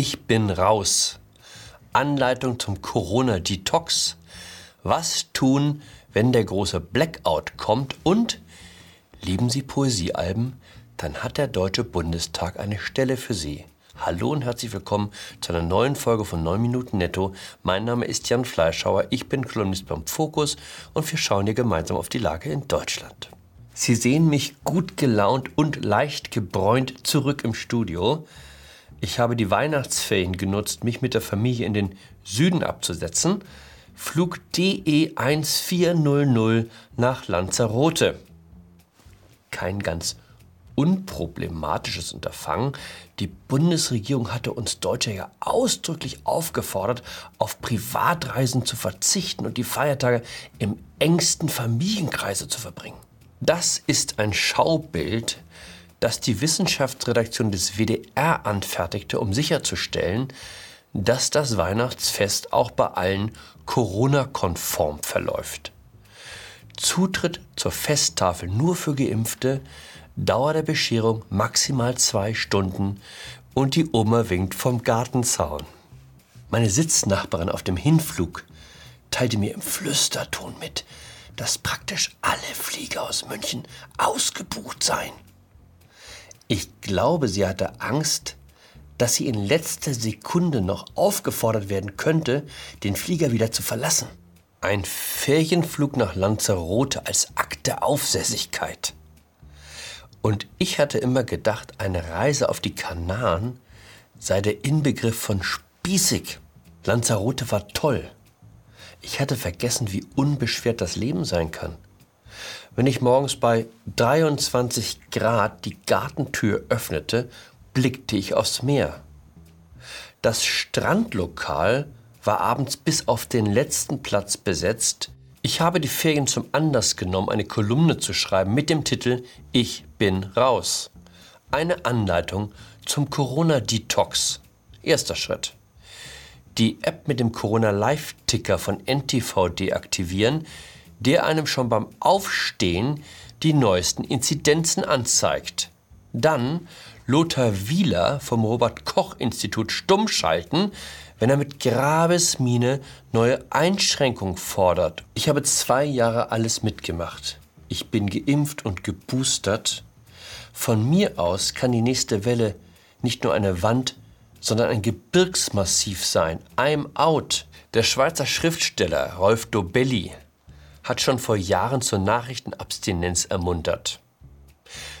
Ich bin raus. Anleitung zum Corona-Detox. Was tun, wenn der große Blackout kommt? Und lieben Sie Poesiealben? Dann hat der Deutsche Bundestag eine Stelle für Sie. Hallo und herzlich willkommen zu einer neuen Folge von 9 Minuten Netto. Mein Name ist Jan Fleischhauer, ich bin Kolumnist beim Fokus und wir schauen hier gemeinsam auf die Lage in Deutschland. Sie sehen mich gut gelaunt und leicht gebräunt zurück im Studio. Ich habe die Weihnachtsferien genutzt, mich mit der Familie in den Süden abzusetzen. Flug DE 1400 nach Lanzarote. Kein ganz unproblematisches Unterfangen. Die Bundesregierung hatte uns Deutsche ja ausdrücklich aufgefordert, auf Privatreisen zu verzichten und die Feiertage im engsten Familienkreise zu verbringen. Das ist ein Schaubild, das die Wissenschaftsredaktion des WDR anfertigte, um sicherzustellen, dass das Weihnachtsfest auch bei allen Corona-konform verläuft. Zutritt zur Festtafel nur für Geimpfte, Dauer der Bescherung maximal zwei Stunden und die Oma winkt vom Gartenzaun. Meine Sitznachbarin auf dem Hinflug teilte mir im Flüsterton mit, dass praktisch alle Flieger aus München ausgebucht seien. Ich glaube, sie hatte Angst, dass sie in letzter Sekunde noch aufgefordert werden könnte, den Flieger wieder zu verlassen. Ein Ferienflug nach Lanzarote als Akt der Aufsässigkeit. Und ich hatte immer gedacht, eine Reise auf die Kanaren sei der Inbegriff von spießig. Lanzarote war toll. Ich hatte vergessen, wie unbeschwert das Leben sein kann. Wenn ich morgens bei 23 Grad die Gartentür öffnete, blickte ich aufs Meer. Das Strandlokal war abends bis auf den letzten Platz besetzt. Ich habe die Ferien zum Anlass genommen, eine Kolumne zu schreiben mit dem Titel Ich bin raus. Eine Anleitung zum Corona-Detox. Erster Schritt. Die App mit dem Corona-Live-Ticker von NTV deaktivieren, der einem schon beim Aufstehen die neuesten Inzidenzen anzeigt. Dann Lothar Wieler vom Robert Koch Institut stumm schalten, wenn er mit Grabesmiene neue Einschränkungen fordert. Ich habe zwei Jahre alles mitgemacht. Ich bin geimpft und geboostert. Von mir aus kann die nächste Welle nicht nur eine Wand, sondern ein Gebirgsmassiv sein. I'm out. Der Schweizer Schriftsteller Rolf Dobelli hat schon vor Jahren zur Nachrichtenabstinenz ermuntert.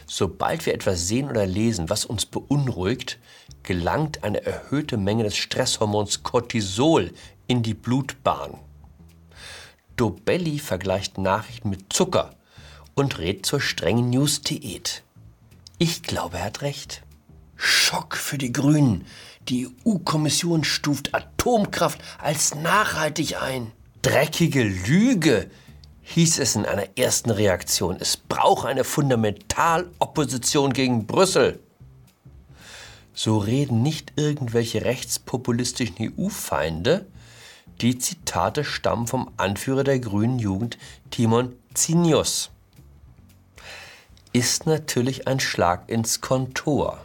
Sobald wir etwas sehen oder lesen, was uns beunruhigt, gelangt eine erhöhte Menge des Stresshormons Cortisol in die Blutbahn. Dobelli vergleicht Nachrichten mit Zucker und rät zur strengen News-Diät. Ich glaube, er hat recht. Schock für die Grünen. Die EU-Kommission stuft Atomkraft als nachhaltig ein. Dreckige Lüge, hieß es in einer ersten Reaktion, es brauche eine Fundamentalopposition gegen Brüssel. So reden nicht irgendwelche rechtspopulistischen EU-Feinde, die Zitate stammen vom Anführer der grünen Jugend, Timon Zinius. Ist natürlich ein Schlag ins Kontor.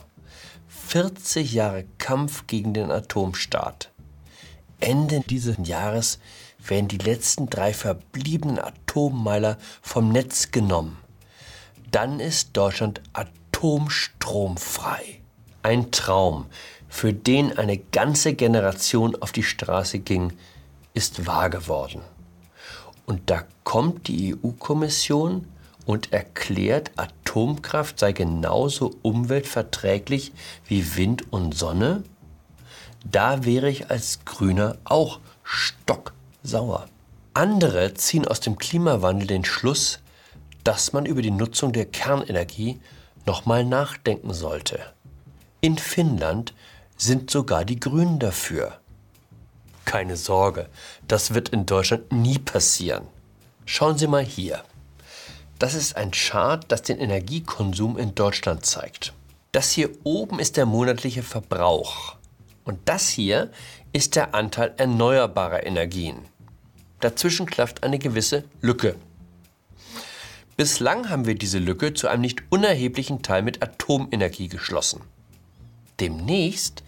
40 Jahre Kampf gegen den Atomstaat. Ende dieses Jahres werden die letzten drei verbliebenen Atommeiler vom Netz genommen. Dann ist Deutschland atomstromfrei. Ein Traum, für den eine ganze Generation auf die Straße ging, ist wahr geworden. Und da kommt die EU-Kommission und erklärt, Atomkraft sei genauso umweltverträglich wie Wind und Sonne? Da wäre ich als Grüner auch stock sauer. Andere ziehen aus dem Klimawandel den Schluss, dass man über die Nutzung der Kernenergie nochmal nachdenken sollte. In Finnland sind sogar die Grünen dafür. Keine Sorge, das wird in Deutschland nie passieren. Schauen Sie mal hier. Das ist ein Chart, das den Energiekonsum in Deutschland zeigt. Das hier oben ist der monatliche Verbrauch. Und das hier ist der Anteil erneuerbarer Energien. Dazwischen klafft eine gewisse Lücke. Bislang haben wir diese Lücke zu einem nicht unerheblichen Teil mit Atomenergie geschlossen. Demnächst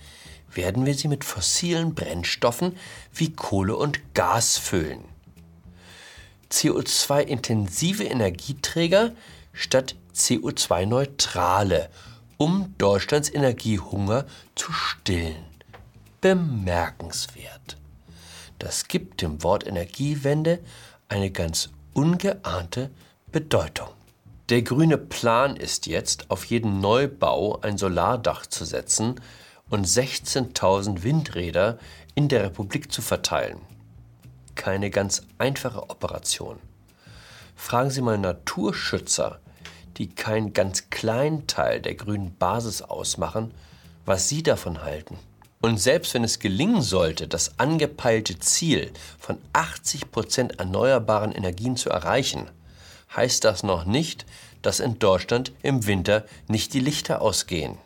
werden wir sie mit fossilen Brennstoffen wie Kohle und Gas füllen. CO2-intensive Energieträger statt CO2-neutrale, um Deutschlands Energiehunger zu stillen. Bemerkenswert. Das gibt dem Wort Energiewende eine ganz ungeahnte Bedeutung. Der grüne Plan ist jetzt, auf jeden Neubau ein Solardach zu setzen und 16.000 Windräder in der Republik zu verteilen. Keine ganz einfache Operation. Fragen Sie mal Naturschützer, die keinen ganz kleinen Teil der grünen Basis ausmachen, was sie davon halten. Und selbst wenn es gelingen sollte, das angepeilte Ziel von 80 Prozent erneuerbaren Energien zu erreichen, heißt das noch nicht, dass in Deutschland im Winter nicht die Lichter ausgehen.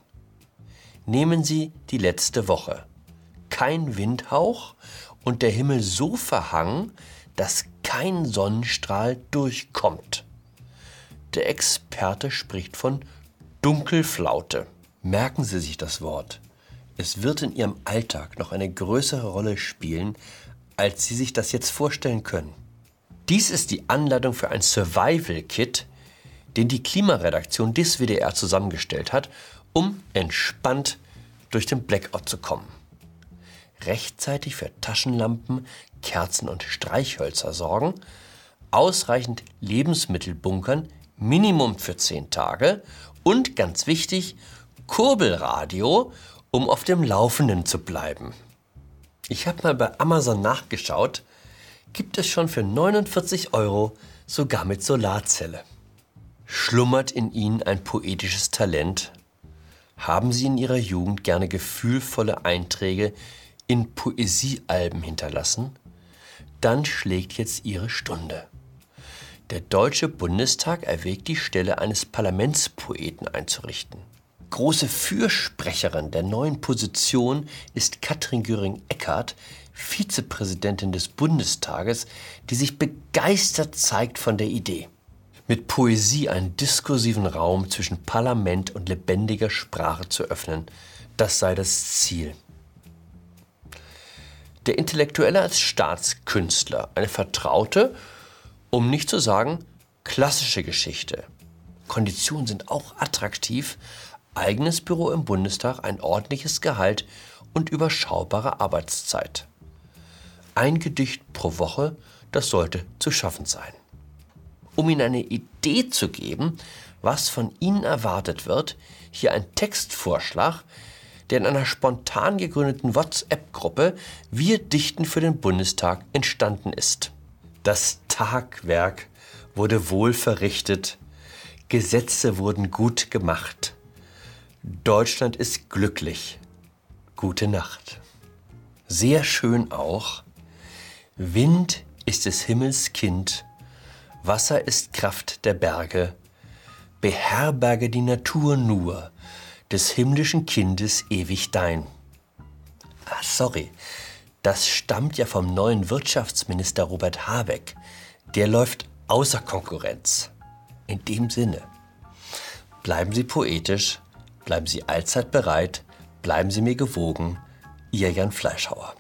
Nehmen Sie die letzte Woche. Kein Windhauch und der Himmel so verhangen, dass kein Sonnenstrahl durchkommt. Der Experte spricht von Dunkelflaute. Merken Sie sich das Wort. Es wird in Ihrem Alltag noch eine größere Rolle spielen, als Sie sich das jetzt vorstellen können. Dies ist die Anleitung für ein Survival-Kit, den die Klimaredaktion des WDR zusammengestellt hat, um entspannt durch den Blackout zu kommen. Rechtzeitig für Taschenlampen, Kerzen und Streichhölzer sorgen, ausreichend Lebensmittel bunkern, Minimum für 10 Tage und ganz wichtig, Kurbelradio, um auf dem Laufenden zu bleiben. Ich habe mal bei Amazon nachgeschaut, gibt es schon für 49 Euro sogar mit Solarzelle. Schlummert in Ihnen ein poetisches Talent? Haben Sie in Ihrer Jugend gerne gefühlvolle Einträge in Poesiealben hinterlassen? Dann schlägt jetzt Ihre Stunde. Der Deutsche Bundestag erwägt die Stelle eines Parlamentspoeten einzurichten. Große Fürsprecherin der neuen Position ist Katrin Göring-Eckardt, Vizepräsidentin des Bundestages, die sich begeistert zeigt von der Idee. Mit Poesie einen diskursiven Raum zwischen Parlament und lebendiger Sprache zu öffnen, das sei das Ziel. Der Intellektuelle als Staatskünstler, eine vertraute, um nicht zu sagen klassische Geschichte. Konditionen sind auch attraktiv, eigenes Büro im Bundestag, ein ordentliches Gehalt und überschaubare Arbeitszeit ein Gedicht pro Woche, das sollte zu schaffen sein. Um Ihnen eine Idee zu geben, was von Ihnen erwartet wird, hier ein Textvorschlag, der in einer spontan gegründeten WhatsApp-Gruppe Wir dichten für den Bundestag entstanden ist. Das Tagwerk wurde wohl verrichtet, Gesetze wurden gut gemacht. Deutschland ist glücklich. Gute Nacht. Sehr schön auch, Wind ist des Himmels Kind, Wasser ist Kraft der Berge, beherberge die Natur nur, des himmlischen Kindes ewig dein. Ah, sorry, das stammt ja vom neuen Wirtschaftsminister Robert Habeck. Der läuft außer Konkurrenz. In dem Sinne, bleiben Sie poetisch, bleiben Sie allzeit bereit, bleiben Sie mir gewogen, Ihr Jan Fleischhauer.